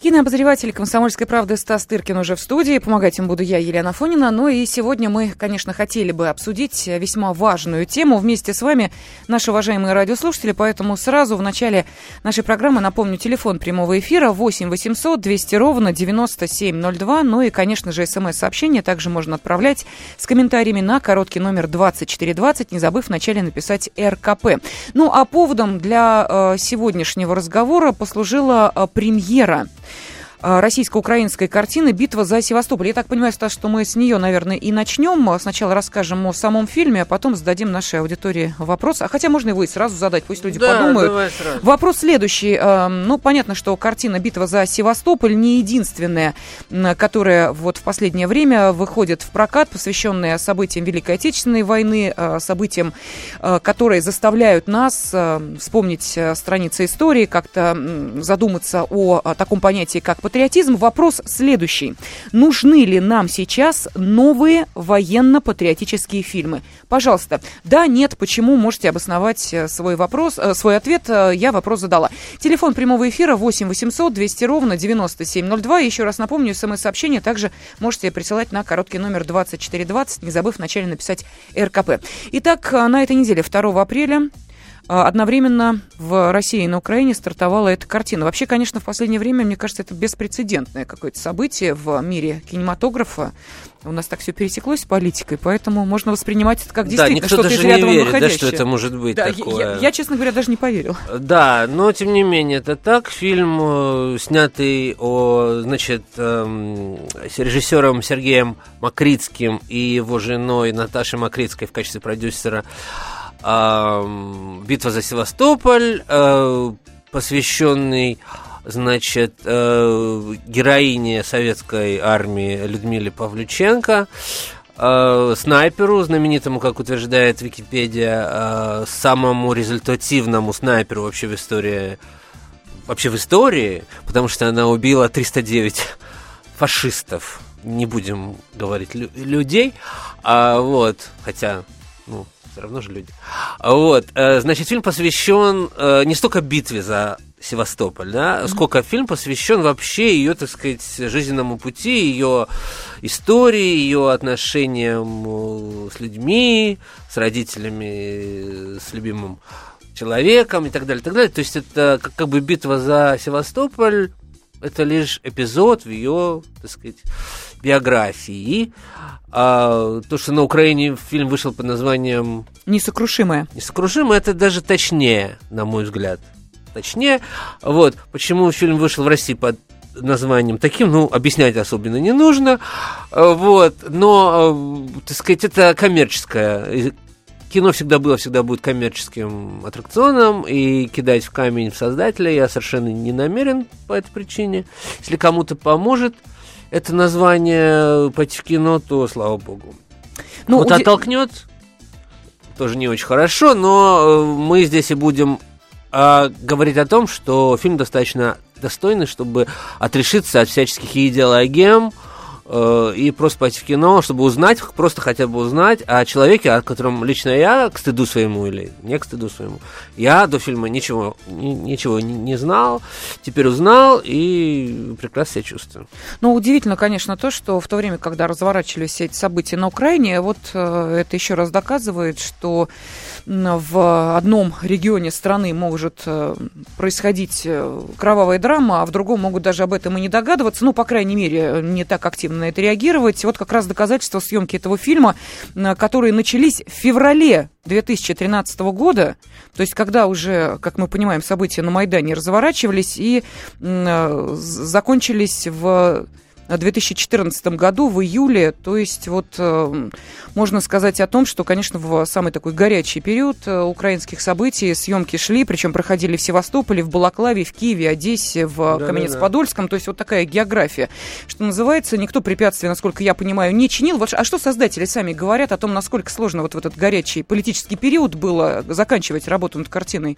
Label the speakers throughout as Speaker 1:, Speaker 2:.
Speaker 1: Кинообозреватель «Комсомольской правды» Стас Тыркин уже в студии. Помогать им буду я, Елена Фонина. Ну и сегодня мы, конечно, хотели бы обсудить весьма важную тему вместе с вами, наши уважаемые радиослушатели. Поэтому сразу в начале нашей программы напомню телефон прямого эфира 8 800 200 ровно 9702. Ну и, конечно же, смс-сообщение также можно отправлять с комментариями на короткий номер 2420, не забыв вначале написать РКП. Ну а поводом для э, сегодняшнего разговора послужила э, премьера российско-украинской картины «Битва за Севастополь». Я так понимаю, Стас, что мы с нее, наверное, и начнем. Сначала расскажем о самом фильме, а потом зададим нашей аудитории вопрос. А хотя можно его и сразу задать, пусть люди да, подумают. Давай сразу. Вопрос следующий. Ну, понятно, что картина «Битва за Севастополь» не единственная, которая вот в последнее время выходит в прокат, посвященная событиям Великой Отечественной войны, а, событиям, а, которые заставляют нас вспомнить страницы истории, как-то задуматься о таком понятии, как патриотизм, вопрос следующий. Нужны ли нам сейчас новые военно-патриотические фильмы? Пожалуйста. Да, нет, почему? Можете обосновать э, свой вопрос, э, свой ответ. Э, я вопрос задала. Телефон прямого эфира 8 800 200 ровно 9702. Еще раз напомню, смс-сообщение также можете присылать на короткий номер 2420, не забыв вначале написать РКП. Итак, на этой неделе, 2 апреля, одновременно в России и на Украине стартовала эта картина. Вообще, конечно, в последнее время, мне кажется, это беспрецедентное какое-то событие в мире кинематографа. У нас так все пересеклось с политикой, поэтому можно воспринимать это как действительно
Speaker 2: да, что-то из ряда не верит, да, что это может быть да,
Speaker 1: такое. Я, я, честно говоря, даже не поверил.
Speaker 2: Да, но тем не менее, это так. Фильм, э, снятый о, значит, эм, с режиссером Сергеем Макритским и его женой Наташей Макритской в качестве продюсера «Битва за Севастополь», э, посвященный значит, э, героине советской армии Людмиле Павлюченко, э, снайперу, знаменитому, как утверждает Википедия, самому результативному снайперу вообще в истории, вообще в истории, потому что она убила 309 фашистов, не будем говорить людей, а вот, хотя, ну, все равно же люди. Вот, э, значит, фильм посвящен э, не столько битве за Севастополь, да, mm-hmm. сколько фильм посвящен вообще ее, так сказать, жизненному пути, ее истории, ее отношениям э, с людьми, с родителями, с любимым человеком и так далее, и так далее. То есть это как, как бы битва за Севастополь, это лишь эпизод в ее, так сказать, биографии. А то, что на Украине фильм вышел под названием...
Speaker 1: Несокрушимое.
Speaker 2: Несокрушимое, это даже точнее, на мой взгляд. Точнее. Вот. Почему фильм вышел в России под названием таким, ну, объяснять особенно не нужно. Вот. Но, так сказать, это коммерческое кино всегда было, всегда будет коммерческим аттракционом, и кидать в камень в создателя я совершенно не намерен по этой причине. Если кому-то поможет, это название пойти в кино, то слава богу. Ну, вот уди... оттолкнет, тоже не очень хорошо, но э, мы здесь и будем а, говорить о том, что фильм достаточно достойный, чтобы отрешиться от всяческих идеологем, Э, и просто пойти в кино, чтобы узнать, просто хотя бы узнать о человеке, о котором лично я, к стыду своему или не к стыду своему, я до фильма ничего, ни, ничего не, не знал, теперь узнал и прекрасно себя чувствую.
Speaker 1: Ну, удивительно, конечно, то, что в то время, когда разворачивались все эти события на Украине, вот э, это еще раз доказывает, что в одном регионе страны может э, происходить кровавая драма, а в другом могут даже об этом и не догадываться, ну, по крайней мере, не так активно на это реагировать. Вот как раз доказательства съемки этого фильма, которые начались в феврале 2013 года, то есть когда уже, как мы понимаем, события на Майдане разворачивались и э, закончились в 2014 году, в июле. То есть вот э, можно сказать о том, что, конечно, в самый такой горячий период э, украинских событий съемки шли, причем проходили в Севастополе, в Балаклаве, в Киеве, Одессе, в да, Каменец-Подольском. Да. То есть вот такая география. Что называется, никто препятствий, насколько я понимаю, не чинил. А что создатели сами говорят о том, насколько сложно вот в этот горячий политический период было заканчивать работу над картиной?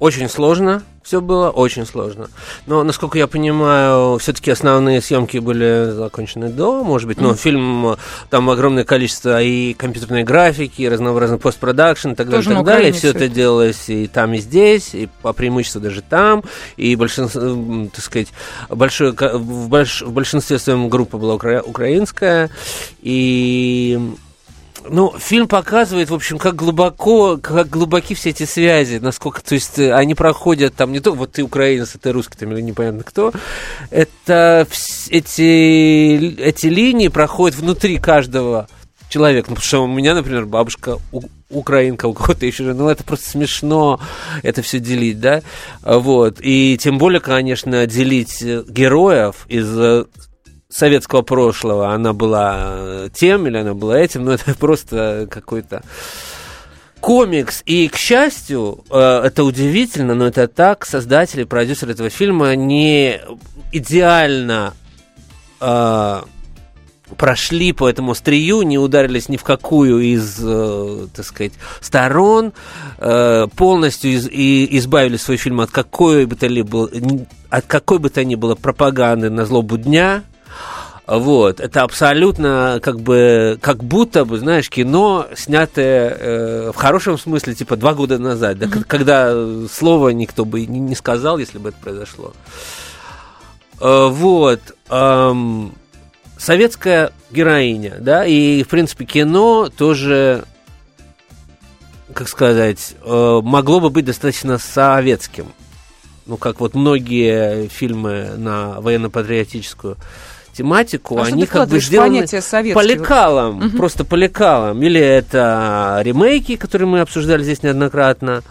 Speaker 2: Очень сложно, все было очень сложно. Но, насколько я понимаю, все-таки основные съемки были закончены до, может быть, но mm. фильм, там огромное количество и компьютерной графики, и разнообразный постпродакшн и так далее, и так далее. Все это делалось и там, и здесь, и по преимуществу даже там, и большинство, так сказать, большое, в, больш, в большинстве своем группа была укра, украинская, и ну, фильм показывает, в общем, как глубоко, как глубоки все эти связи, насколько, то есть, э, они проходят там не то, вот ты украинец, а ты русский, там, или непонятно кто, это эти, эти линии проходят внутри каждого человека. Ну, потому что у меня, например, бабушка украинка, у кого-то еще, ну, это просто смешно это все делить, да, вот, и тем более, конечно, делить э, героев из э, советского прошлого она была э, тем или она была этим, но это просто какой-то комикс. И, к счастью, э, это удивительно, но это так, создатели, продюсеры этого фильма не идеально э, прошли по этому стрию, не ударились ни в какую из, э, так сказать, сторон, э, полностью из, и избавили свой фильм от какой бы то ни было, от какой бы то ни было пропаганды на злобу дня, вот, это абсолютно как бы, как будто бы, знаешь, кино, снятое э, в хорошем смысле, типа, два года назад, да, mm-hmm. когда слова никто бы не, не сказал, если бы это произошло. Э, вот. Эм, советская героиня, да, и, в принципе, кино тоже, как сказать, э, могло бы быть достаточно советским. Ну, как вот многие фильмы на военно-патриотическую тематику, а они как бы сделаны по лекалам, угу. просто по лекалам. Или это ремейки, которые мы обсуждали здесь неоднократно.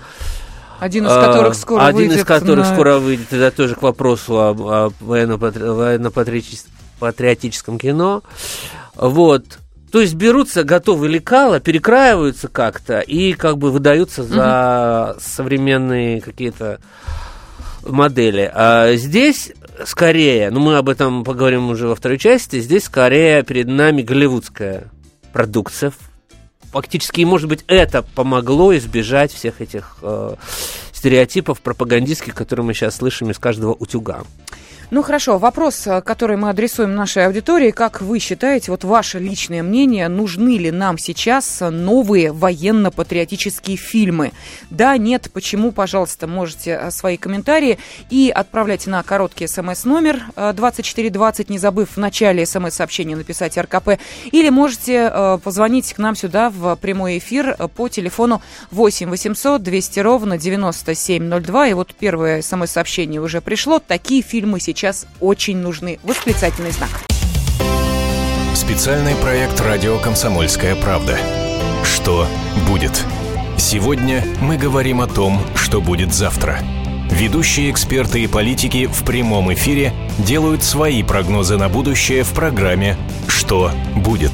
Speaker 1: Один из которых скоро
Speaker 2: Один
Speaker 1: выйдет.
Speaker 2: Один из которых на... скоро выйдет. Это тоже к вопросу о, о военно-патриотическом кино. Вот. То есть берутся готовые лекала, перекраиваются как-то и как бы выдаются за угу. современные какие-то модели. А здесь скорее, ну мы об этом поговорим уже во второй части, здесь скорее перед нами голливудская продукция. Фактически, может быть, это помогло избежать всех этих э, стереотипов пропагандистских, которые мы сейчас слышим из каждого утюга.
Speaker 1: Ну хорошо, вопрос, э, который мы адресуем нашей аудитории. Как вы считаете, вот ваше личное мнение, нужны ли нам сейчас новые военно-патриотические фильмы? Да, нет, почему, пожалуйста, можете э, свои комментарии и отправлять на короткий смс-номер 2420, э, не забыв в начале смс-сообщения написать РКП, или можете позвонить к нам сюда в прямой эфир по телефону 8 800 200 ровно 9702. И вот первое смс-сообщение уже пришло. Такие фильмы сейчас сейчас очень нужны. Восклицательный знак.
Speaker 3: Специальный проект «Радио Комсомольская правда». Что будет? Сегодня мы говорим о том, что будет завтра. Ведущие эксперты и политики в прямом эфире делают свои прогнозы на будущее в программе «Что будет?».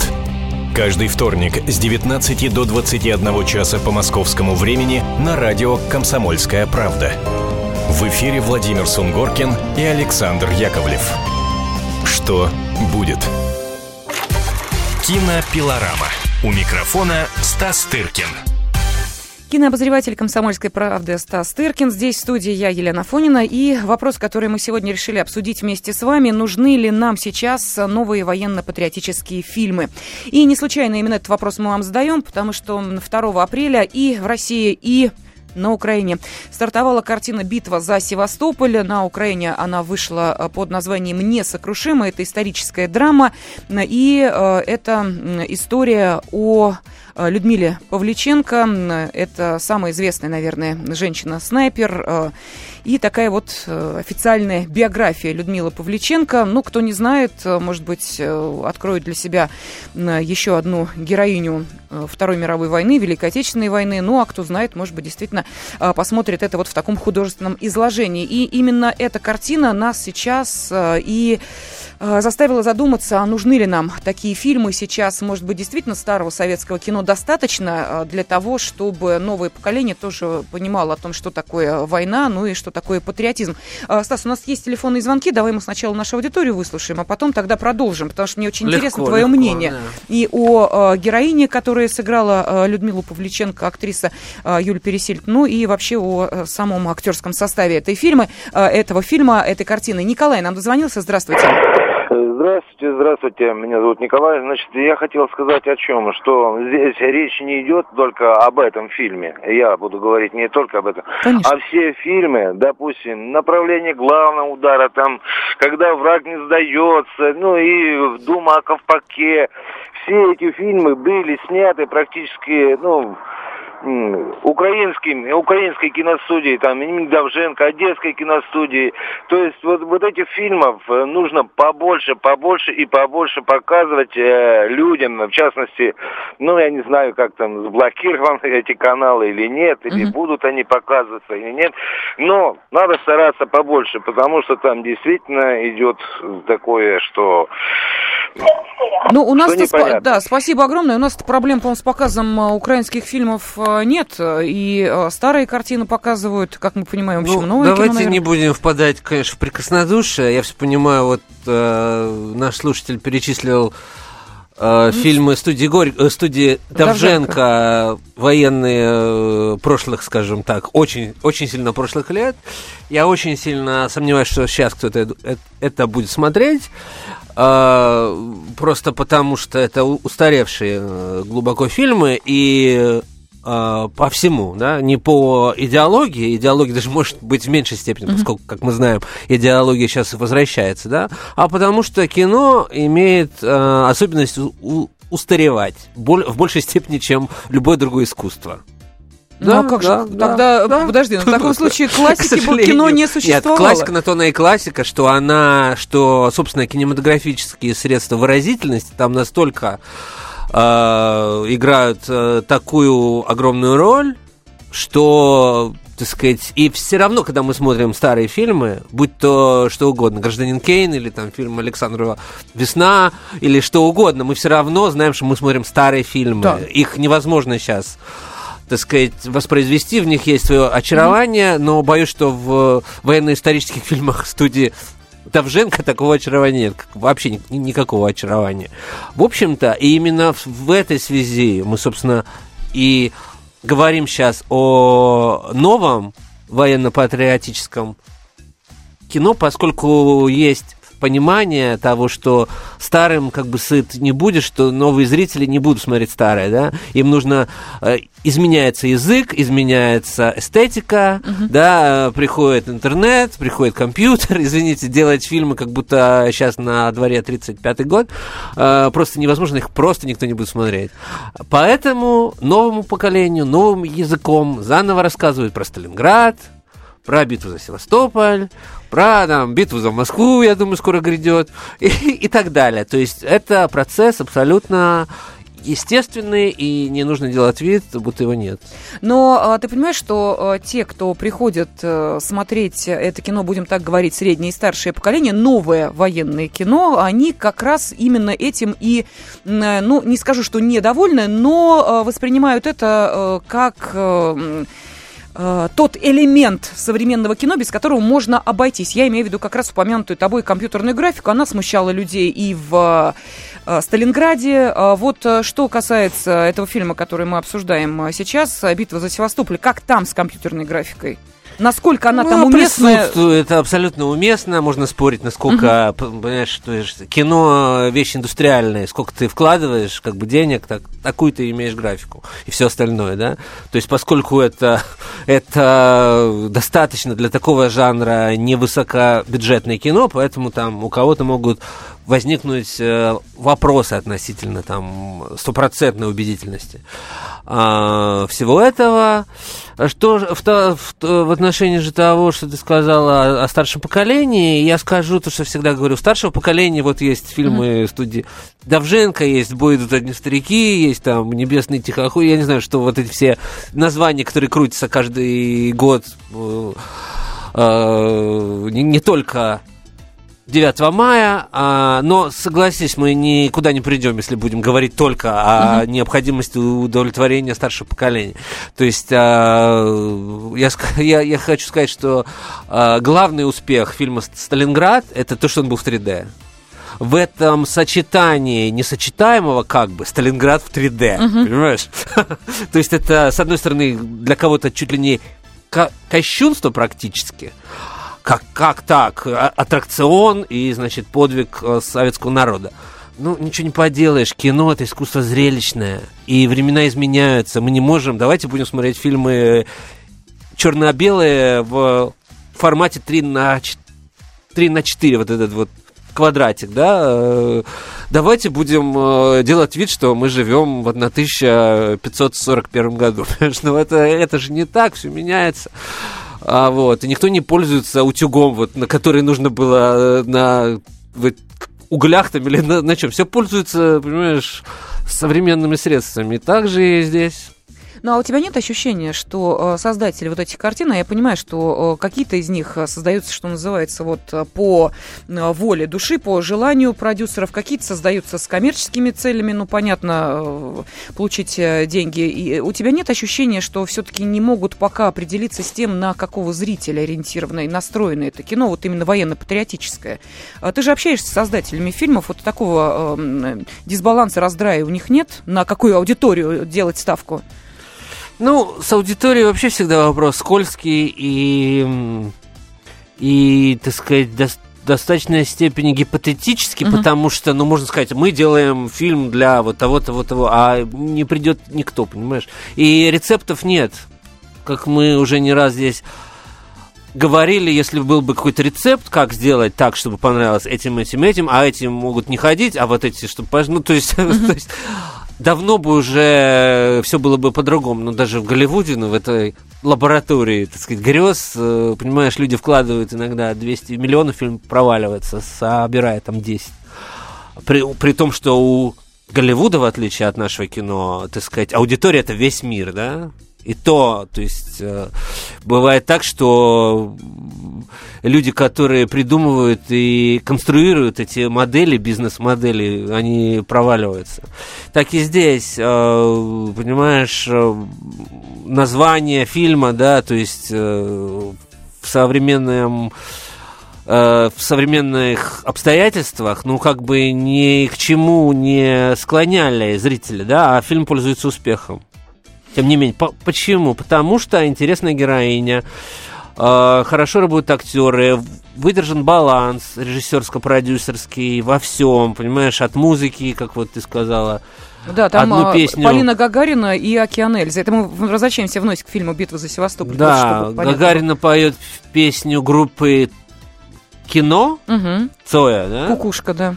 Speaker 3: Каждый вторник с 19 до 21 часа по московскому времени на радио «Комсомольская правда». В эфире Владимир Сунгоркин и Александр Яковлев. Что будет? Кинопилорама. У микрофона Стас Тыркин.
Speaker 1: Кинообозреватель «Комсомольской правды» Стас Тыркин. Здесь в студии я, Елена Фонина. И вопрос, который мы сегодня решили обсудить вместе с вами. Нужны ли нам сейчас новые военно-патриотические фильмы? И не случайно именно этот вопрос мы вам задаем, потому что 2 апреля и в России, и на Украине. Стартовала картина «Битва за Севастополь». На Украине она вышла э, под названием «Несокрушимая». Это историческая драма. И э, это история о э, Людмиле Павличенко. Это самая известная, наверное, женщина-снайпер. И такая вот официальная биография Людмилы Павличенко. Ну, кто не знает, может быть, откроет для себя еще одну героиню Второй мировой войны, Великой Отечественной войны. Ну, а кто знает, может быть, действительно Э, посмотрит это вот в таком художественном изложении. И именно эта картина нас сейчас э, и Э, заставила задуматься, а нужны ли нам такие фильмы сейчас. Может быть, действительно старого советского кино достаточно э, для того, чтобы новое поколение тоже понимало о том, что такое война, ну и что такое патриотизм. Э, Стас, у нас есть телефонные звонки, давай мы сначала нашу аудиторию выслушаем, а потом тогда продолжим, потому что мне очень легко, интересно твое легко, мнение. Да. И о героине, которая сыграла Людмилу Павличенко, актриса Юлия Пересильд, ну и вообще о самом актерском составе этой фильма, этого фильма, этой картины. Николай нам дозвонился, здравствуйте.
Speaker 4: Здравствуйте, здравствуйте. Меня зовут Николай. Значит, я хотел сказать о чем, что здесь речь не идет только об этом фильме. Я буду говорить не только об этом. Конечно. А все фильмы, допустим, направление главного удара, там, когда враг не сдается, ну и Дума о Ковпаке. Все эти фильмы были сняты практически, ну, украинским, украинской киностудии, там, имени Давженко, Одесской киностудии. То есть вот, вот этих фильмов э, нужно побольше, побольше и побольше показывать э, людям, в частности, ну, я не знаю, как там, заблокированы эти каналы или нет, или mm-hmm. будут они показываться или нет, но надо стараться побольше, потому что там действительно идет такое, что
Speaker 1: ну, у нас спа- да, спасибо огромное. У нас проблем, по-моему, с показом э, украинских фильмов э, нет. И э, старые картины показывают, как мы понимаем, в общем, ну, новые
Speaker 2: Давайте кино, не будем впадать, конечно, в прикоснодушие. Я все понимаю, вот э, наш слушатель перечислил э, фильмы студии, Горь... студии Давженко, военные прошлых, скажем так, очень, очень сильно прошлых лет. Я очень сильно сомневаюсь, что сейчас кто-то это будет смотреть. А, просто потому что это устаревшие э, глубоко фильмы и а, по всему, да, не по идеологии, идеология даже может быть в меньшей степени, поскольку, как мы знаем, идеология сейчас возвращается, да, а потому что кино имеет а, особенность у, устаревать в большей степени, чем любое другое искусство.
Speaker 1: Да, ну, а как да, же? Да, Тогда, да. подожди, ну, в таком случае классики кино не существовало.
Speaker 2: Нет, классика на то она и классика, что она, что, собственно, кинематографические средства выразительности там настолько э, играют э, такую огромную роль, что так сказать, и все равно, когда мы смотрим старые фильмы, будь то что угодно, «Гражданин Кейн» или там фильм Александрова «Весна» или что угодно, мы все равно знаем, что мы смотрим старые фильмы. Да. Их невозможно сейчас так сказать, воспроизвести, в них есть свое очарование, но боюсь, что в военно-исторических фильмах студии Давженко такого очарования нет, вообще ни, никакого очарования. В общем-то, и именно в этой связи мы, собственно, и говорим сейчас о новом военно-патриотическом кино, поскольку есть понимание того, что старым как бы сыт не будет, что новые зрители не будут смотреть старое, да, им нужно э, изменяется язык, изменяется эстетика, uh-huh. да, приходит интернет, приходит компьютер, извините, делать фильмы, как будто сейчас на дворе 35-й год, э, просто невозможно, их просто никто не будет смотреть. Поэтому новому поколению, новым языком заново рассказывают про Сталинград, про битву за Севастополь, про там, битву за Москву, я думаю, скоро грядет, и, и так далее. То есть это процесс абсолютно естественный, и не нужно делать вид, будто его нет.
Speaker 1: Но а, ты понимаешь, что а, те, кто приходят а, смотреть это кино, будем так говорить, среднее и старшее поколение, новое военное кино, они как раз именно этим и, ну, не скажу, что недовольны, но а, воспринимают это а, как... А, Э, тот элемент современного кино, без которого можно обойтись. Я имею в виду как раз упомянутую тобой компьютерную графику. Она смущала людей и в э, Сталинграде. Э, вот что касается этого фильма, который мы обсуждаем сейчас, «Битва за Севастополь», как там с компьютерной графикой? Насколько она ну, там уместна?
Speaker 2: Это абсолютно уместно. Можно спорить, насколько, угу. понимаешь, что кино вещь индустриальная. Сколько ты вкладываешь, как бы денег, так, такую ты имеешь графику. И все остальное, да? То есть, поскольку это, это достаточно для такого жанра невысокобюджетное кино, поэтому там у кого-то могут возникнуть э, вопросы относительно там стопроцентной убедительности а, всего этого. Что в, в, в отношении же того, что ты сказала о, о старшем поколении, я скажу то, что всегда говорю. У старшего поколения вот есть фильмы mm-hmm. студии Давженко, есть «Бой идут одни старики», есть там «Небесный тихохуй». Я не знаю, что вот эти все названия, которые крутятся каждый год, э, э, не, не только 9 мая, а, но согласись, мы никуда не придем, если будем говорить только о угу. необходимости удовлетворения старшего поколения. То есть а, я, я, я хочу сказать, что а, главный успех фильма «Сталинград» это то, что он был в 3D в этом сочетании несочетаемого как бы Сталинград в 3D, угу. понимаешь? То есть это, с одной стороны, для кого-то чуть ли не кощунство практически, как, как так? А, аттракцион и, значит, подвиг э, советского народа. Ну, ничего не поделаешь, кино это искусство зрелищное, и времена изменяются, мы не можем, давайте будем смотреть фильмы черно-белые в формате 3 на 3 на 4, вот этот вот квадратик, да, э, давайте будем э, делать вид, что мы живем в 1541 году. Ну, это, это же не так, все меняется. А, вот, и никто не пользуется утюгом, вот, на который нужно было э, на вот, углях там или на, на чем. Все пользуются, понимаешь, современными средствами. И так же и здесь.
Speaker 1: Ну а у тебя нет ощущения, что э, создатели вот этих картин, а я понимаю, что э, какие-то из них э, создаются, что называется, вот по воле души, по желанию продюсеров, какие-то создаются с коммерческими целями, ну понятно, получить деньги. И у тебя нет ощущения, что все-таки не могут пока определиться с тем, на какого зрителя ориентировано и настроено это кино, вот именно военно-патриотическое. А ты же общаешься с создателями фильмов, вот такого э, дисбаланса, раздрая у них нет, на какую аудиторию делать ставку?
Speaker 2: Ну, с аудиторией вообще всегда вопрос скользкий и, и так сказать, до, достаточной степени гипотетический, угу. потому что, ну, можно сказать, мы делаем фильм для вот того-то, вот того, а не придет никто, понимаешь? И рецептов нет. Как мы уже не раз здесь говорили, если был бы какой-то рецепт, как сделать так, чтобы понравилось этим, этим, этим, а этим могут не ходить, а вот эти, чтобы... Ну, то есть, то есть давно бы уже все было бы по-другому. Но даже в Голливуде, ну, в этой лаборатории, так сказать, грез, э, понимаешь, люди вкладывают иногда 200 миллионов, фильм проваливается, собирая там 10. При, при том, что у Голливуда, в отличие от нашего кино, так сказать, аудитория это весь мир, да? И то, то есть э, бывает так, что люди, которые придумывают и конструируют эти модели, бизнес-модели, они проваливаются. Так и здесь, э, понимаешь, э, название фильма, да, то есть в современном в современных обстоятельствах, ну, как бы ни к чему не склоняли зрителя, да, а фильм пользуется успехом. Тем не менее, по почему? Потому что интересная героиня, э, хорошо работают актеры, выдержан баланс режиссерско-продюсерский во всем, понимаешь, от музыки, как вот ты сказала.
Speaker 1: Да, там одну а, песню. Полина Гагарина и Океан Эльза. Это мы возвращаемся вновь к фильму «Битва за Севастополь».
Speaker 2: Да, Гагарина поет песню группы кино угу. Цоя, да?
Speaker 1: Кукушка, да.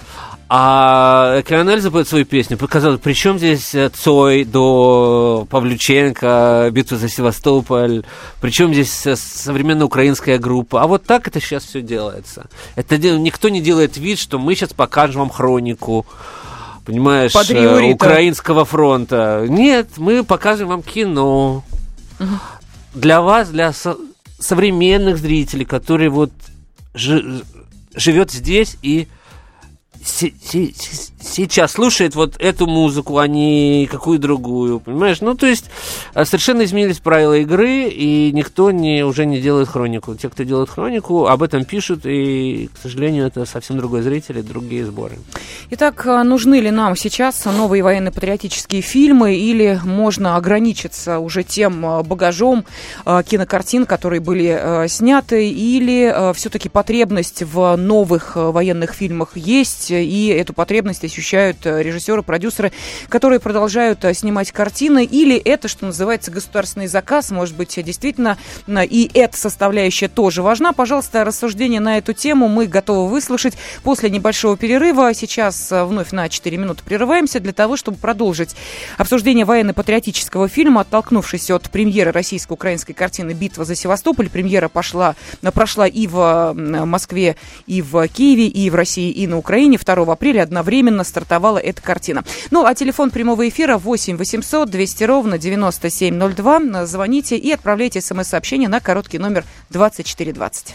Speaker 2: А Кионель запоет свою песню. Показал, при чем здесь э, Цой до Павлюченко, битва за Севастополь, причем здесь э, современная украинская группа. А вот так это сейчас все делается. Это никто не делает вид, что мы сейчас покажем вам хронику понимаешь, э, украинского фронта. Нет, мы покажем вам кино. Угу. Для вас, для со- современных зрителей, которые вот жи- живет здесь и she, she, she's сейчас слушает вот эту музыку, а не какую другую, понимаешь? Ну, то есть а, совершенно изменились правила игры, и никто не, уже не делает хронику. Те, кто делает хронику, об этом пишут, и, к сожалению, это совсем другой зритель и другие сборы.
Speaker 1: Итак, а, нужны ли нам сейчас новые военно-патриотические фильмы, или можно ограничиться уже тем а, багажом кинокартин, которые были сняты, или все-таки потребность в новых военных фильмах есть, и эту потребность ощущают э, режиссеры, продюсеры, которые продолжают э, снимать картины, или это, что называется, государственный заказ, может быть, действительно, и эта составляющая тоже важна. Пожалуйста, рассуждения на эту тему мы готовы выслушать после небольшого перерыва. Сейчас э, вновь на 4 минуты прерываемся для того, чтобы продолжить обсуждение военно-патриотического фильма, оттолкнувшись от премьеры российско-украинской картины «Битва за Севастополь». Премьера пошла, прошла и в Москве, и в Киеве, и в России, и на Украине. 2 апреля одновременно стартовала эта картина. Ну, а телефон прямого эфира 8 800 200 ровно 9702. Звоните и отправляйте смс-сообщение на короткий номер 2420.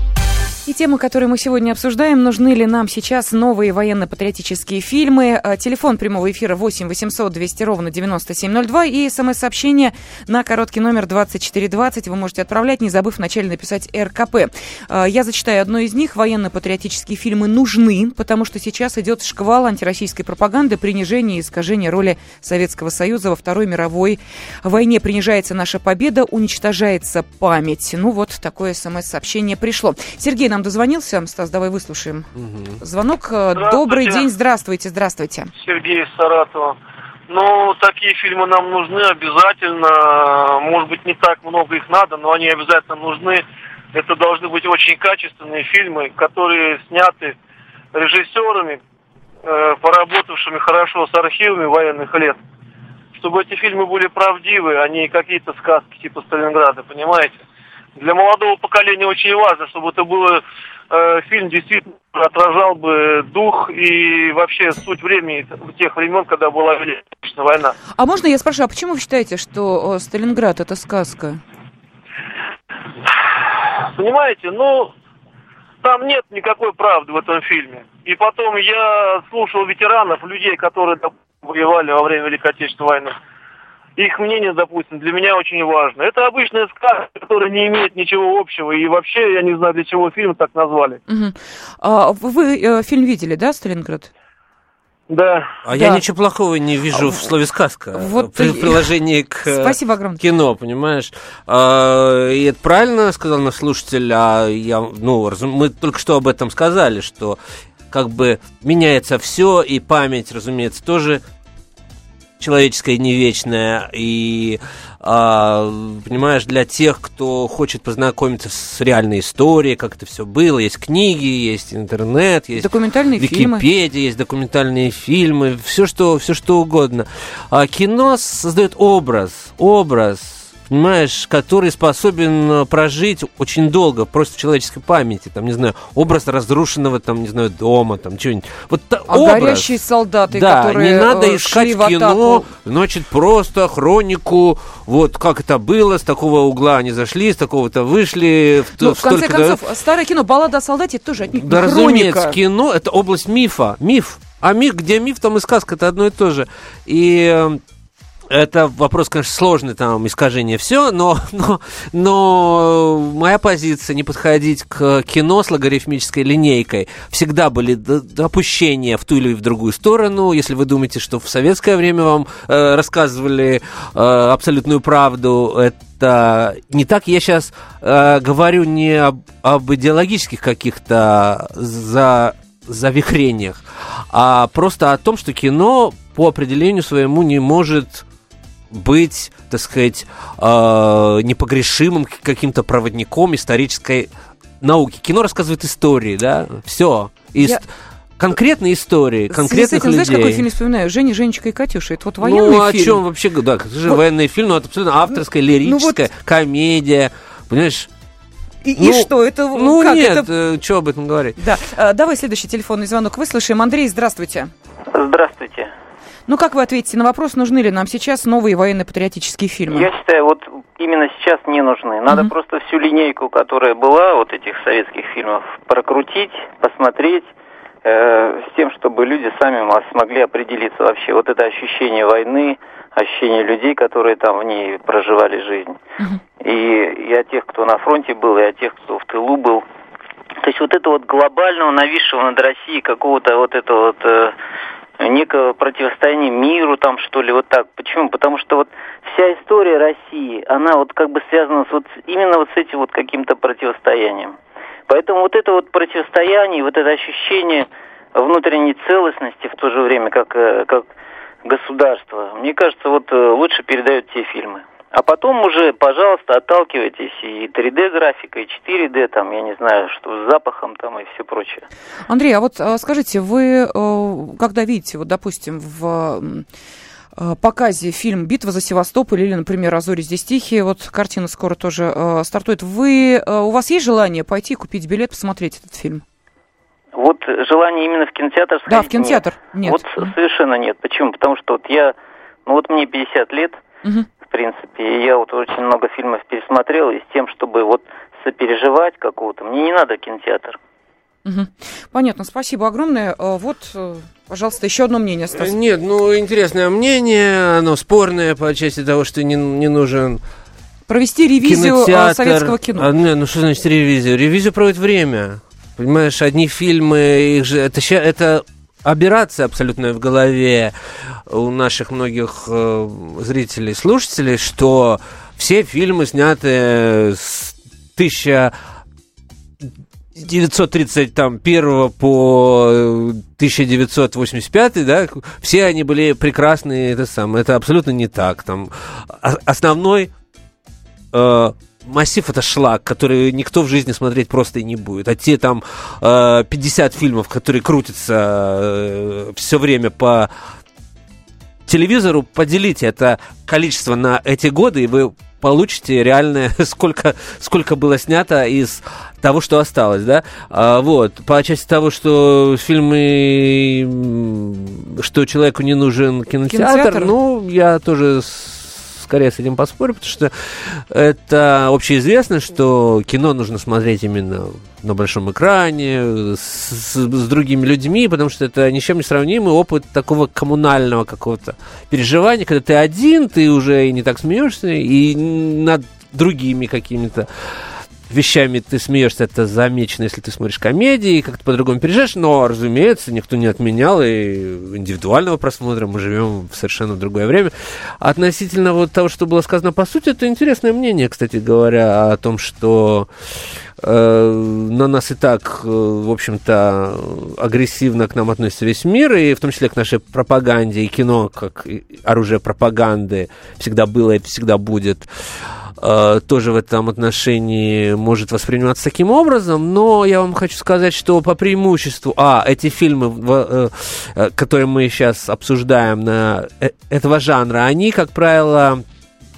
Speaker 1: И тема, которую мы сегодня обсуждаем, нужны ли нам сейчас новые военно-патриотические фильмы. А, телефон прямого эфира 8 800 200 ровно 9702 и смс-сообщение на короткий номер 2420 вы можете отправлять, не забыв вначале написать РКП. А, я зачитаю одно из них. Военно-патриотические фильмы нужны, потому что сейчас идет шквал антироссийской пропаганды, принижения и искажения роли Советского Союза во Второй мировой войне. Принижается наша победа, уничтожается память. Ну вот такое смс-сообщение пришло. Сергей нам дозвонился. Стас, давай выслушаем. Угу. Звонок. Э, Добрый день. Здравствуйте, здравствуйте.
Speaker 5: Сергей Саратова. Ну, такие фильмы нам нужны обязательно. Может быть, не так много их надо, но они обязательно нужны. Это должны быть очень качественные фильмы, которые сняты режиссерами, э, поработавшими хорошо с архивами военных лет. Чтобы эти фильмы были правдивы, а не какие-то сказки типа Сталинграда, понимаете? Для молодого поколения очень важно, чтобы это был э, фильм действительно отражал бы дух и вообще суть времени тех времен, когда была Великая война.
Speaker 1: А можно я спрошу, а почему вы считаете, что Сталинград это сказка?
Speaker 5: Понимаете, ну, там нет никакой правды в этом фильме. И потом я слушал ветеранов, людей, которые воевали во время Великой Отечественной войны их мнение, допустим, для меня очень важно. Это обычная сказка, которая не имеет ничего общего. И вообще, я не знаю, для чего фильм так назвали.
Speaker 1: Угу. А, вы э, фильм видели, да, «Сталинград»?
Speaker 5: Да.
Speaker 2: А да. я ничего плохого не вижу а, в слове сказка. Вот при приложении к
Speaker 1: Спасибо огромное.
Speaker 2: кино, понимаешь? А, и это правильно сказал наш слушатель. А я, ну, мы только что об этом сказали, что как бы меняется все, и память, разумеется, тоже человеческое не вечное, и, а, понимаешь, для тех, кто хочет познакомиться с реальной историей, как это все было, есть книги, есть интернет, есть
Speaker 1: документальные
Speaker 2: Википедия,
Speaker 1: фильмы.
Speaker 2: есть документальные фильмы, все что, все что угодно. А кино создает образ, образ, понимаешь, который способен э, прожить очень долго, просто в человеческой памяти, там, не знаю, образ разрушенного, там, не знаю, дома, там, что-нибудь. Вот
Speaker 1: а образ, горящие солдаты,
Speaker 2: да,
Speaker 1: которые
Speaker 2: не надо э, искать в кино, значит, просто хронику, вот как это было, с такого угла они зашли, с такого-то вышли.
Speaker 1: В, ну, в конце концов, старое кино, баллада о солдате, тоже отнюдь
Speaker 2: да, хроника. разумеется, кино – это область мифа, миф. А миф, где миф, там и сказка, это одно и то же. И э, это вопрос, конечно, сложный, там, искажение, все, но, но, но моя позиция не подходить к кино с логарифмической линейкой. Всегда были допущения в ту или в другую сторону. Если вы думаете, что в советское время вам э, рассказывали э, абсолютную правду, это не так. Я сейчас э, говорю не об, об идеологических каких-то за завихрениях, а просто о том, что кино по определению своему не может быть, так сказать, э, непогрешимым каким-то проводником исторической науки. Кино рассказывает истории, да, все. И Я... Конкретные истории, конкретных
Speaker 1: этим,
Speaker 2: людей.
Speaker 1: Знаешь, какой фильм вспоминаю? Женя, Женечка и Катюша. Это вот военный
Speaker 2: ну,
Speaker 1: фильм.
Speaker 2: о чем вообще? Да, это же вот. военный фильм, но это абсолютно авторская, лирическая, ну, вот... комедия. Понимаешь?
Speaker 1: И, ну, и что? Это
Speaker 2: ну
Speaker 1: как?
Speaker 2: нет,
Speaker 1: это...
Speaker 2: э, что об этом говорить?
Speaker 1: Да. А, давай следующий телефонный звонок выслушаем. Андрей, здравствуйте.
Speaker 6: Здравствуйте.
Speaker 1: Ну, как вы ответите на вопрос, нужны ли нам сейчас новые военно-патриотические фильмы?
Speaker 6: Я считаю, вот именно сейчас не нужны. Надо mm-hmm. просто всю линейку, которая была, вот этих советских фильмов, прокрутить, посмотреть, э, с тем, чтобы люди сами смогли определиться вообще. Вот это ощущение войны, ощущение людей, которые там в ней проживали жизнь. Mm-hmm. И, и о тех, кто на фронте был, и о тех, кто в тылу был. То есть вот это вот глобального нависшего над Россией какого-то вот этого вот... Э, некого противостояния миру там, что ли, вот так. Почему? Потому что вот вся история России, она вот как бы связана с вот именно вот с этим вот каким-то противостоянием. Поэтому вот это вот противостояние, вот это ощущение внутренней целостности в то же время, как, э, как государство, мне кажется, вот э, лучше передают те фильмы. А потом уже, пожалуйста, отталкивайтесь и 3D-графикой, и 4D, там, я не знаю, что с запахом там и все прочее.
Speaker 1: Андрей, а вот а, скажите, вы э, когда видите, вот, допустим, в э, показе фильм «Битва за Севастополь» или, например, «А зори здесь тихие», вот картина скоро тоже э, стартует, вы, э, у вас есть желание пойти купить билет, посмотреть этот фильм?
Speaker 6: Вот желание именно в кинотеатр сходить
Speaker 1: Да, в кинотеатр. Нет.
Speaker 6: Вот совершенно нет. Почему? Потому что вот я, ну вот мне 50 лет,
Speaker 1: Мгм.
Speaker 6: В принципе, и я вот очень много фильмов пересмотрел, и с тем, чтобы вот сопереживать какого-то, мне не надо кинотеатр.
Speaker 1: Мгм. Понятно, спасибо огромное. Э, Вот, э, пожалуйста, еще одно мнение, Стас.
Speaker 2: Э, Нет, ну, интересное мнение, оно спорное по части того, что не, не нужен
Speaker 1: Провести ревизию
Speaker 2: кинотеатр.
Speaker 1: советского кино.
Speaker 2: А, не, ну, что значит ревизию? Ревизию проводит время. Понимаешь, одни фильмы, их же, это, ща- это аберрация абсолютная в голове у наших многих э, зрителей, слушателей, что все фильмы сняты с 1931 по э, 1985, да, все они были прекрасные, это самое, это абсолютно не так. Там о- основной э, массив это шлак, который никто в жизни смотреть просто и не будет. А те там э, 50 фильмов, которые крутятся все время по телевизору, поделите это количество на эти годы, и вы получите реальное, сколько, сколько было снято из того, что осталось, да. А, вот, по части того, что фильмы, что человеку не нужен кинотеатр,
Speaker 1: Кинотеатр?
Speaker 2: ну, я тоже с- скорее с этим поспорю, потому что это общеизвестно, что кино нужно смотреть именно на большом экране, с, с другими людьми, потому что это ни с чем не сравнимый опыт такого коммунального какого-то переживания, когда ты один, ты уже и не так смеешься, и над другими какими-то вещами ты смеешься, это замечено, если ты смотришь комедии, как-то по-другому переезжаешь, но, разумеется, никто не отменял и индивидуального просмотра, мы живем в совершенно другое время. Относительно вот того, что было сказано по сути, это интересное мнение, кстати говоря, о том, что э, на нас и так, э, в общем-то, агрессивно к нам относится весь мир, и в том числе к нашей пропаганде, и кино, как оружие пропаганды, всегда было и всегда будет тоже в этом отношении может восприниматься таким образом, но я вам хочу сказать, что по преимуществу, а, эти фильмы, э, э, которые мы сейчас обсуждаем на э- этого жанра, они, как правило,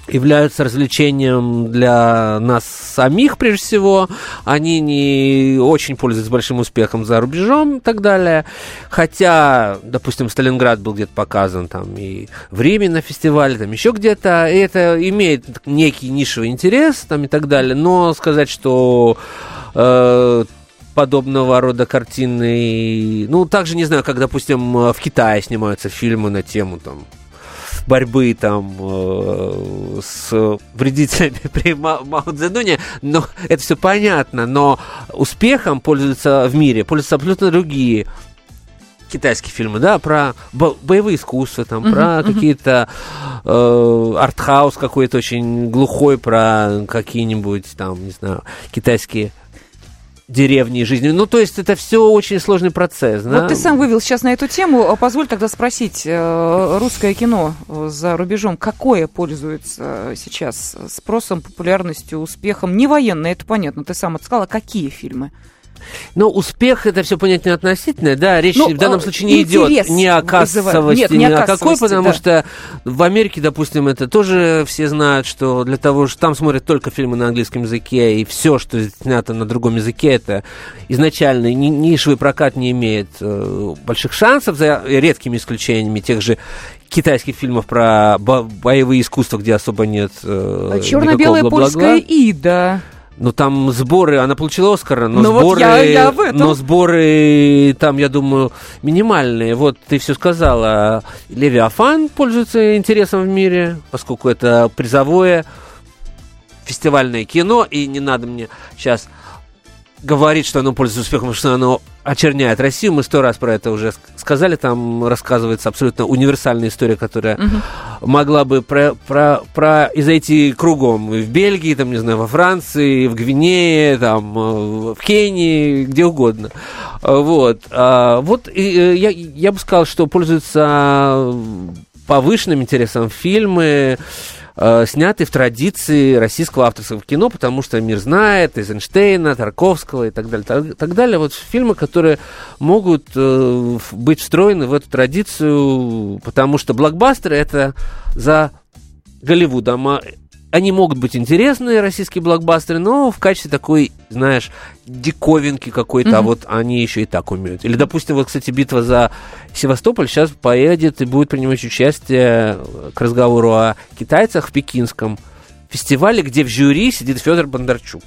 Speaker 2: являются развлечением для нас самих, прежде всего. Они не очень пользуются большим успехом за рубежом и так далее. Хотя, допустим, Сталинград был где-то показан там и в Риме на фестивале, там еще где-то. И это имеет некий нишевый интерес там и так далее. Но сказать, что э, подобного рода картины. Ну, также не знаю, как, допустим, в Китае снимаются фильмы на тему там борьбы там э, с вредителями при Ма- Мао Цзэдуне, но это все понятно, но успехом пользуются в мире, пользуются абсолютно другие китайские фильмы, да, про бо- боевые искусства, там,
Speaker 1: Мгм,
Speaker 2: про
Speaker 1: мгм.
Speaker 2: какие-то э, артхаус какой-то очень глухой, про какие-нибудь там, не знаю, китайские деревни и жизни. Ну, то есть это все очень сложный процесс. да.
Speaker 1: Вот ты сам вывел сейчас на эту тему. А Позволь тогда спросить, э, русское кино э, за рубежом какое пользуется сейчас спросом, популярностью, успехом? Не военное, это понятно, ты сам это сказал, а какие фильмы?
Speaker 2: Ну, успех это все понятие относительное, да, речь
Speaker 1: Ну,
Speaker 2: в данном
Speaker 1: э,
Speaker 2: случае не идет ни о кассовости,
Speaker 1: Нет, не
Speaker 2: ни
Speaker 1: о
Speaker 2: какой, потому
Speaker 1: да.
Speaker 2: что в Америке, допустим, это тоже все знают, что для того, что там смотрят только фильмы на английском языке, и все, что снято на другом языке, это изначально ни- нишевый прокат не имеет э, больших шансов, за редкими исключениями тех же китайских фильмов про бо- боевые искусства, где особо нет э,
Speaker 1: Черно-белая польская Ида.
Speaker 2: Ну, там сборы, она получила Оскара, но
Speaker 1: Ну, вот
Speaker 2: сборы,
Speaker 1: я- я в этом.
Speaker 2: но сборы там, я думаю, минимальные. Вот ты все сказала. Левиафан пользуется интересом в мире, поскольку это призовое фестивальное кино, и не надо мне сейчас говорить, что оно пользуется успехом, потому что оно очерняет Россию. Мы сто раз про это уже ск- сказали. Там рассказывается абсолютно универсальная история, которая могла бы про, про, про изойти кругом и в Бельгии, там, не знаю, во Франции, в Гвинее, там, э, в Кении, где угодно. Э, Вот. А, Вот и, э, я, я бы сказал, что пользуются повышенным интересом фильмы, э, сняты в традиции российского авторского кино, потому что мир знает Эйзенштейна, Тарковского и так далее, так, так далее. Вот фильмы, которые могут э, быть встроены в эту традицию, потому что блокбастеры это за Голливудом. А они могут быть интересные, российские блокбастеры, но в качестве такой, знаешь, диковинки какой-то, mm-hmm. а вот они еще и так умеют. Или, допустим, вот, кстати, битва за Севастополь сейчас поедет и будет принимать участие к разговору о китайцах в пекинском фестивале, где в жюри сидит Федор Бондарчук.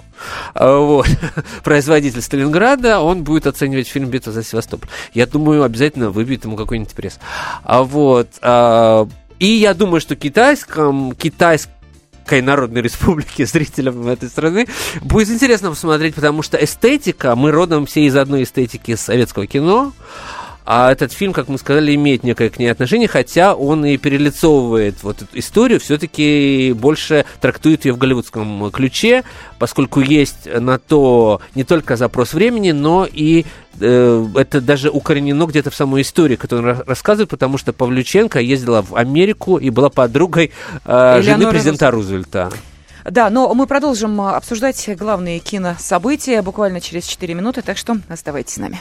Speaker 2: А, вот. Производитель Сталинграда, он будет оценивать фильм «Битва за Севастополь». Я думаю, обязательно выбьет ему какой-нибудь пресс. А вот... А, и я думаю, что китайском, китайск, Китайской Народной Республики зрителям этой страны. Будет интересно посмотреть, потому что эстетика, мы родом все из одной эстетики советского кино, а этот фильм, как мы сказали, имеет некое к ней отношение, хотя он и перелицовывает вот эту историю, все-таки больше трактует ее в голливудском ключе, поскольку есть на то не только запрос времени, но и э, это даже укоренено где-то в самой истории, которую он рассказывает, потому что Павлюченко ездила в Америку и была подругой э, жены президента Рузвельта.
Speaker 1: Да, но мы продолжим обсуждать главные кинособытия буквально через 4 минуты, так что оставайтесь с нами.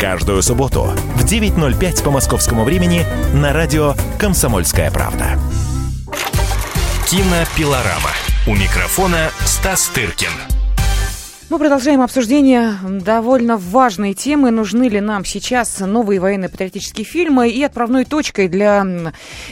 Speaker 3: Каждую субботу в 9.05 по московскому времени на радио «Комсомольская правда». Кинопилорама. У микрофона Стас Тыркин.
Speaker 1: Мы продолжаем обсуждение довольно важной темы. Нужны ли нам сейчас новые военно-патриотические фильмы? И отправной точкой для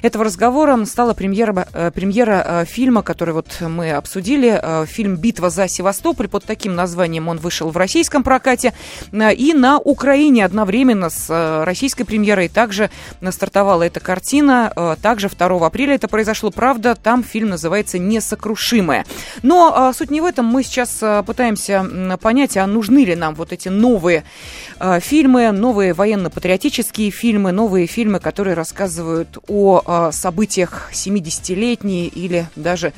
Speaker 1: этого разговора стала премьера, э, премьера э, фильма, который вот мы обсудили. Э, фильм «Битва за Севастополь». Под таким названием он вышел в российском прокате. И на Украине одновременно с российской премьерой также стартовала эта картина. Также 2 апреля это произошло. Правда, там фильм называется «Несокрушимая». Но суть не в этом. Мы сейчас пытаемся понять, а нужны ли нам вот эти новые э, фильмы, новые военно-патриотические фильмы, новые фильмы, которые рассказывают о э, событиях 70-летней или даже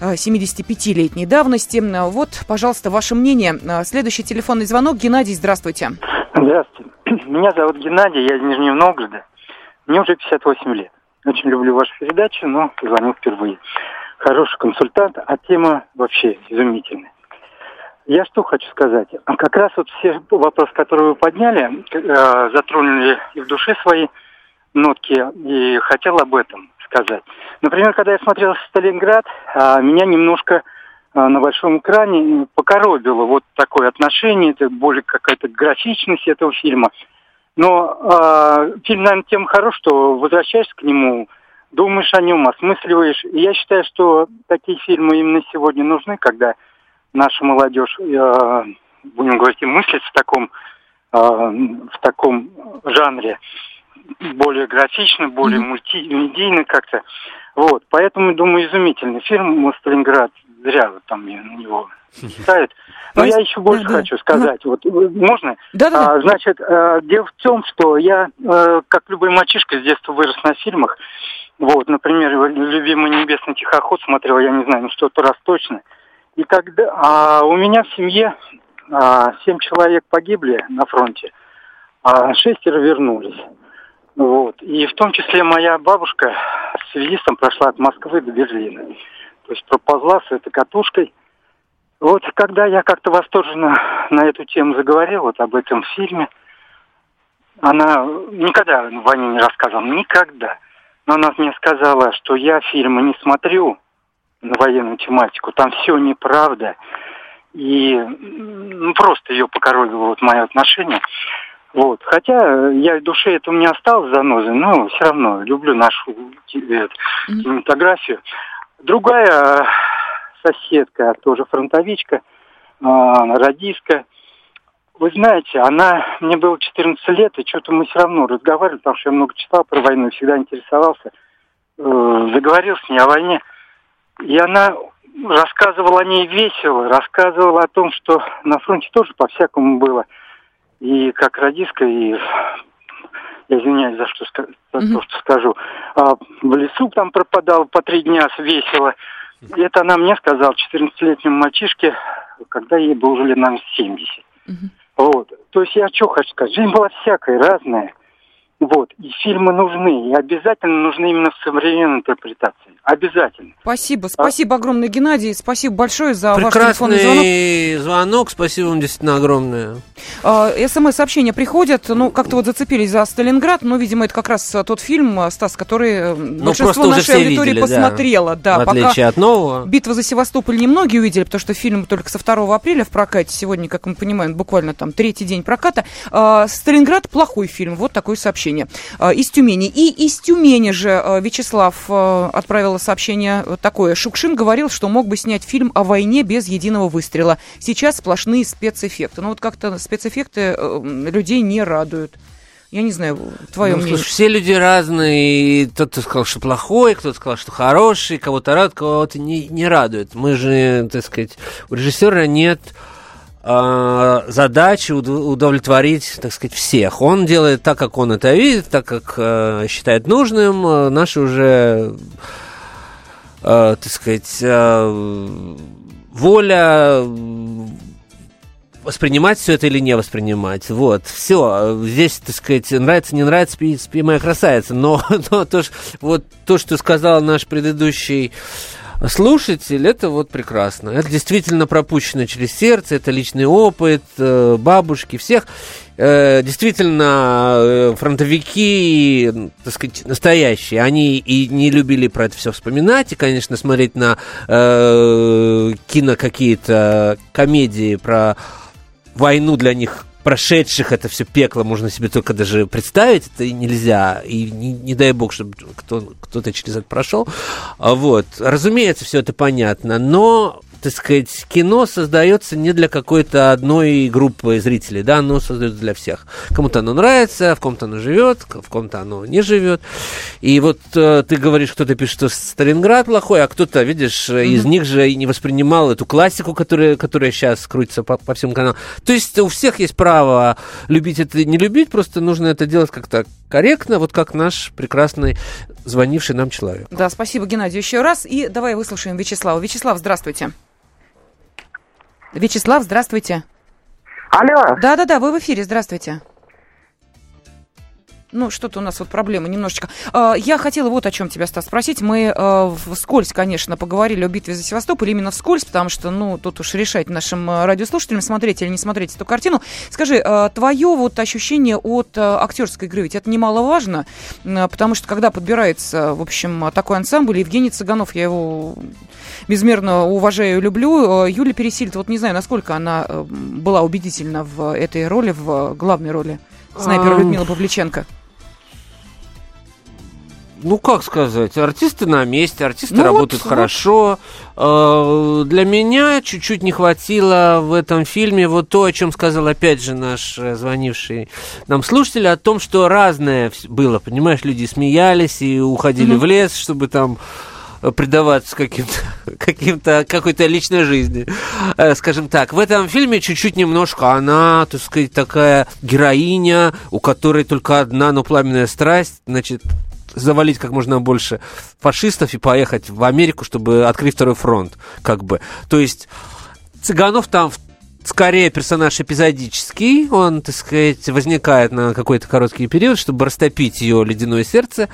Speaker 1: э, 75-летней давности. Вот, пожалуйста, ваше мнение. Следующий телефонный звонок. Геннадий, здравствуйте.
Speaker 7: Здравствуйте. Меня зовут Геннадий, я из Нижнего Новгорода. Мне уже 58 лет. Очень люблю вашу передачу, но звоню впервые. Хороший консультант, а тема вообще изумительная. Я что хочу сказать. Как раз вот все вопросы, которые вы подняли, э, затронули и в душе свои нотки, и хотел об этом сказать. Например, когда я смотрел «Сталинград», э, меня немножко э, на большом экране покоробило вот такое отношение, это более какая-то графичность этого фильма. Но э, фильм, наверное, тем хорош, что возвращаешься к нему, думаешь о нем, осмысливаешь. И я считаю, что такие фильмы именно сегодня нужны, когда наша молодежь, э, будем говорить, и мыслит в таком, э, в таком жанре, более графично, более мультимедийно как-то. Вот, поэтому, думаю, изумительный фильм «Сталинград». Зря вот там на него ставят. Но я еще больше да, хочу да. сказать. Вот можно?
Speaker 1: Да, да,
Speaker 7: а, значит, э, дело в том, что я, как любой мальчишка, с детства вырос на фильмах. Вот, например, любимый небесный тихоход смотрел, я не знаю, ну что-то раз точно. И когда а у меня в семье а, семь человек погибли на фронте, а шестеро вернулись. Вот. И в том числе моя бабушка с связистом прошла от Москвы до Берлина. То есть проползла с этой катушкой. Вот когда я как-то восторженно на эту тему заговорил, вот об этом фильме, она никогда в войне не рассказывала, никогда. Но она мне сказала, что я фильмы не смотрю, на военную тематику. Там все неправда. И ну, просто ее покоробило вот мое отношение. Вот. Хотя я в душе это у меня осталось занозой, но все равно люблю нашу э, кинематографию. Другая соседка, тоже фронтовичка, радистка, вы знаете, она, мне было 14 лет, и что-то мы все равно разговаривали, потому что я много читал про войну, всегда интересовался. Э, заговорил с ней о войне. И она рассказывал о ней весело, рассказывал о том, что на фронте тоже по-всякому было. И как радистка, и я извиняюсь за, что, за то, что скажу, а в лесу там пропадал по три дня весело. И это она мне сказала, 14-летнему мальчишке, когда ей было уже лет, наверное, 70. Угу. Вот. То есть я что хочу сказать, жизнь была всякая, разная. Вот. И фильмы нужны. И обязательно нужны именно в современной интерпретации. Обязательно.
Speaker 1: Спасибо. А? Спасибо огромное, Геннадий. Спасибо большое за
Speaker 2: Прекрасный
Speaker 1: ваш телефонный
Speaker 2: звонок. звонок. Спасибо вам действительно огромное.
Speaker 1: А, СМС-сообщения приходят. Ну, как-то вот зацепились за Сталинград. Но, видимо, это как раз тот фильм, Стас, который э, ну, большинство нашей аудитории видели, посмотрело. Да,
Speaker 2: да в отличие пока от нового.
Speaker 1: «Битва за Севастополь» немногие увидели, потому что фильм только со 2 апреля в прокате. Сегодня, как мы понимаем, буквально там третий день проката. А, «Сталинград» плохой фильм. Вот такое сообщение. Из Тюмени. И из Тюмени же Вячеслав отправил сообщение такое. Шукшин говорил, что мог бы снять фильм о войне без единого выстрела. Сейчас сплошные спецэффекты. Ну вот как-то спецэффекты э, людей не радуют. Я не знаю, твое ну, мнение.
Speaker 2: Слушай, все люди разные. Кто-то сказал, что плохой, кто-то сказал, что хороший, кого-то рад, кого-то не, не радует. Мы же, так сказать, у режиссера нет задачи удовлетворить, так сказать, всех. Он делает так, как он это видит, так, как э, считает нужным. Наши уже э, так сказать, э, воля воспринимать все это или не воспринимать. Вот, все. Здесь, так сказать, нравится, не нравится, спи, спи моя красавица. Но, но то, вот, то, что сказал наш предыдущий слушатель, это вот прекрасно. Это действительно пропущено через сердце, это личный опыт э, бабушки, всех. Э, действительно, э, фронтовики, так сказать, настоящие, они и не любили про это все вспоминать, и, конечно, смотреть на э, кино какие-то комедии про войну для них прошедших это все пекло можно себе только даже представить, это нельзя, и не, не дай бог, чтобы кто, кто-то через это прошел. А вот. Разумеется, все это понятно, но так сказать, кино создается не для какой-то одной группы зрителей, да, оно создается для всех. Кому-то оно нравится, в ком-то оно живет, в ком-то оно не живет. И вот э, ты говоришь, кто-то пишет, что Сталинград плохой, а кто-то, видишь, mm-hmm. из них же и не воспринимал эту классику, которая, которая сейчас крутится по, по всем каналам. То есть у всех есть право любить это и не любить, просто нужно это делать как-то корректно, вот как наш прекрасный звонивший нам человек.
Speaker 1: Да, спасибо, Геннадий, еще раз. И давай выслушаем Вячеслава. Вячеслав, здравствуйте. Вячеслав, здравствуйте.
Speaker 8: Алло.
Speaker 1: Да-да-да, вы в эфире, здравствуйте. Ну, что-то у нас вот проблема немножечко. А, я хотела вот о чем тебя, Стас, спросить. Мы а, вскользь, конечно, поговорили о битве за Севастополь, именно вскользь, потому что, ну, тут уж решать нашим а, радиослушателям, смотреть или не смотреть эту картину. Скажи, твое вот ощущение от актерской игры, ведь это немаловажно, потому что когда подбирается, в общем, такой ансамбль, Евгений Цыганов, я его безмерно уважаю и люблю. Юлия Пересильд, вот не знаю, насколько она была убедительна в этой роли, в главной роли снайпера. Людмила Павличенко.
Speaker 2: Ну, как сказать, артисты на месте, артисты ну, работают вот, хорошо. Вот. Э, для меня чуть-чуть не хватило в этом фильме вот то, о чем сказал опять же наш звонивший нам слушатель, о том, что разное было, понимаешь, люди смеялись и уходили mm-hmm. в лес, чтобы там предаваться каким-то, каким-то, какой-то личной жизни, э, скажем так. В этом фильме чуть-чуть немножко она, так сказать, такая героиня, у которой только одна, но пламенная страсть, значит, завалить как можно больше фашистов и поехать в Америку, чтобы открыть второй фронт, как бы. То есть Цыганов там скорее персонаж эпизодический, он, так сказать, возникает на какой-то короткий период, чтобы растопить ее ледяное сердце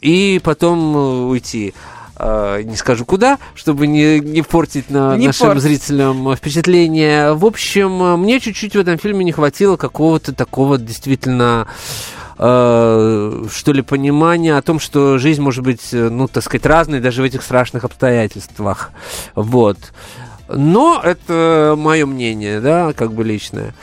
Speaker 2: и потом э, уйти. Э, не скажу куда, чтобы не, не портить на не нашим портить. зрителям впечатление. В общем, мне чуть-чуть в этом фильме не хватило какого-то такого действительно э, что ли, понимания о том, что жизнь может быть, ну, так сказать, разной даже в этих страшных обстоятельствах. Вот. Но это мое мнение, да, как бы личное.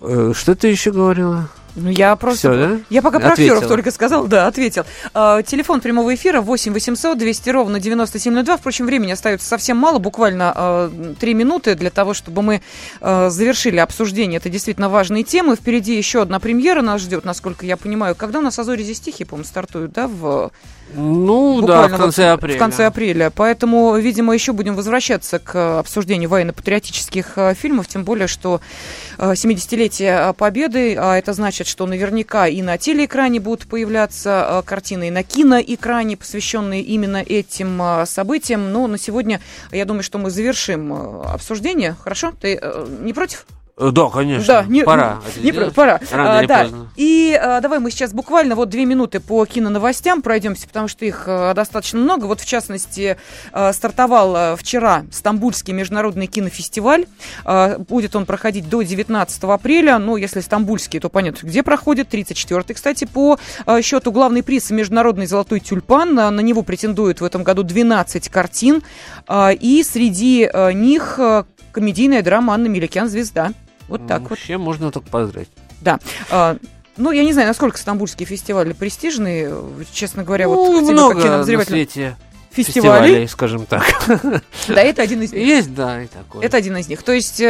Speaker 2: Э, что ты еще говорила?
Speaker 1: Ну, я просто...
Speaker 2: Всё, да?
Speaker 1: Я пока про
Speaker 2: Ответила.
Speaker 1: актеров только сказал, да, ответил. А, телефон прямого эфира 8 800 200 ровно 9702. Впрочем, времени остается совсем мало, буквально три минуты для того, чтобы мы а, завершили обсуждение. Это действительно важные темы. Впереди еще одна премьера нас ждет, насколько я понимаю. Когда у нас «Азори здесь тихие», по-моему, стартуют, да, в
Speaker 2: Ну, да, в конце
Speaker 1: вот
Speaker 2: апреля.
Speaker 1: В конце апреля. Поэтому, видимо, еще будем возвращаться к э, обсуждению военно-патриотических э, фильмов, тем более, что э, 70-летие э, Победы, а это значит, что наверняка и на телеэкране будут появляться картины, и на киноэкране, посвященные именно этим событиям. Но на сегодня, я думаю, что мы завершим обсуждение. Хорошо? Ты не против?
Speaker 2: Да, конечно.
Speaker 1: Да, не,
Speaker 2: пора.
Speaker 1: не- не пора.
Speaker 2: Рано
Speaker 1: А,
Speaker 2: или
Speaker 1: да.
Speaker 2: поздно.
Speaker 1: И а, давай мы сейчас буквально вот две минуты по киноновостям пройдемся, потому что их а, достаточно много. Вот в частности а, стартовал а, вчера Стамбульский международный кинофестиваль. А, будет он проходить до 19 апреля. Ну, если Стамбульский, то понятно, где проходит. 34-й, кстати, по а, счету главный приз Международный золотой тюльпан. А, На него претендует в этом году 12 картин. А, И среди а, них а, комедийная драма Анна Меликян «Звезда». Вот так вот.
Speaker 2: Вообще можно только поздравить.
Speaker 1: Да. А, ну, я не знаю, насколько стамбульские фестивали престижные. Честно говоря, вот
Speaker 2: ну,
Speaker 1: к тебе,
Speaker 2: много
Speaker 1: как кинообозревателю, фестивалей.
Speaker 2: фестивалей, скажем так.
Speaker 1: Да, это один из них.
Speaker 2: Есть, да, и такое.
Speaker 1: Это один из них. То есть э,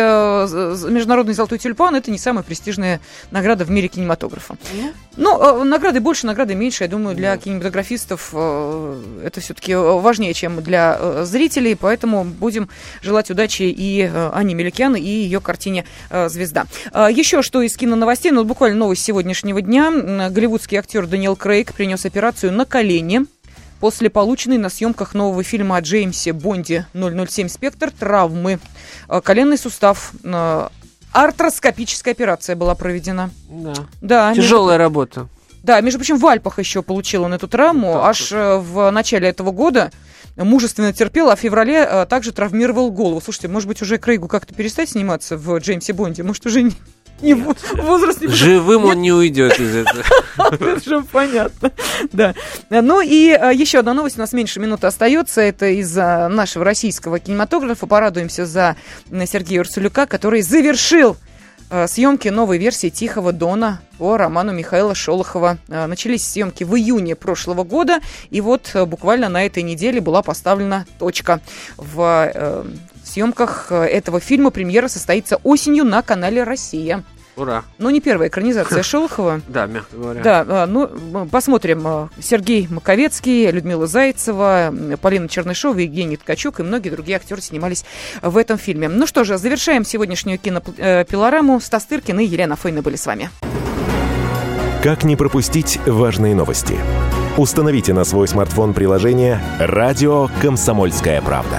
Speaker 1: Международный золотой тюльпан это не самая престижная награда в мире кинематографа. Ну, э, награды больше, награды меньше. Я думаю, для кинематографистов э, это все-таки важнее, чем для зрителей. Поэтому будем желать удачи и Анне Меликян, и ее картине «Звезда». Еще что из киноновостей, ну, буквально новость сегодняшнего дня. Голливудский актер Даниэл Крейг принес операцию на колени после полученной на съемках нового фильма о Джеймсе Бонде 007 «Спектр» травмы. Э, Коленный сустав. э, Артроскопическая операция была проведена.
Speaker 2: Да.
Speaker 1: Да, между-
Speaker 2: Тяжелая работа.
Speaker 1: да, между прочим, в Альпах еще получил он эту травму.
Speaker 2: Так
Speaker 1: аж э, в начале этого года мужественно терпел, а в феврале э, также травмировал голову. Слушайте, может быть, уже Крейгу как-то перестать сниматься в Джеймсе Бонде? Может, уже не, не возраст не
Speaker 2: Живым он не уйдет из этого.
Speaker 1: это же понятно. Да. Ну и э, еще одна новость. У нас меньше минуты остается. Это из нашего российского кинематографа. Порадуемся за Сергея Урсулюка, который завершил э, съемки новой версии «Тихого Дона» по роману Михаила Шолохова. Э, Начались съемки в июне прошлого года, и вот буквально на этой неделе была поставлена точка в э, съемках э, этого фильма. Премьера состоится осенью на канале «Россия».
Speaker 2: Ура.
Speaker 1: Ну, не первая экранизация Шолохова.
Speaker 2: Да, мягко говоря.
Speaker 1: Да, а, ну, посмотрим. а, Сергей Маковецкий, Людмила Зайцева, Полина Чернышова, Евгений Ткачук и многие другие актеры снимались в этом фильме. Ну что же, завершаем сегодняшнюю кинопилораму. Стас Тыркин и Елена Фойна были с вами.
Speaker 3: Как не пропустить важные новости? Установите на свой смартфон приложение «Радио Комсомольская правда».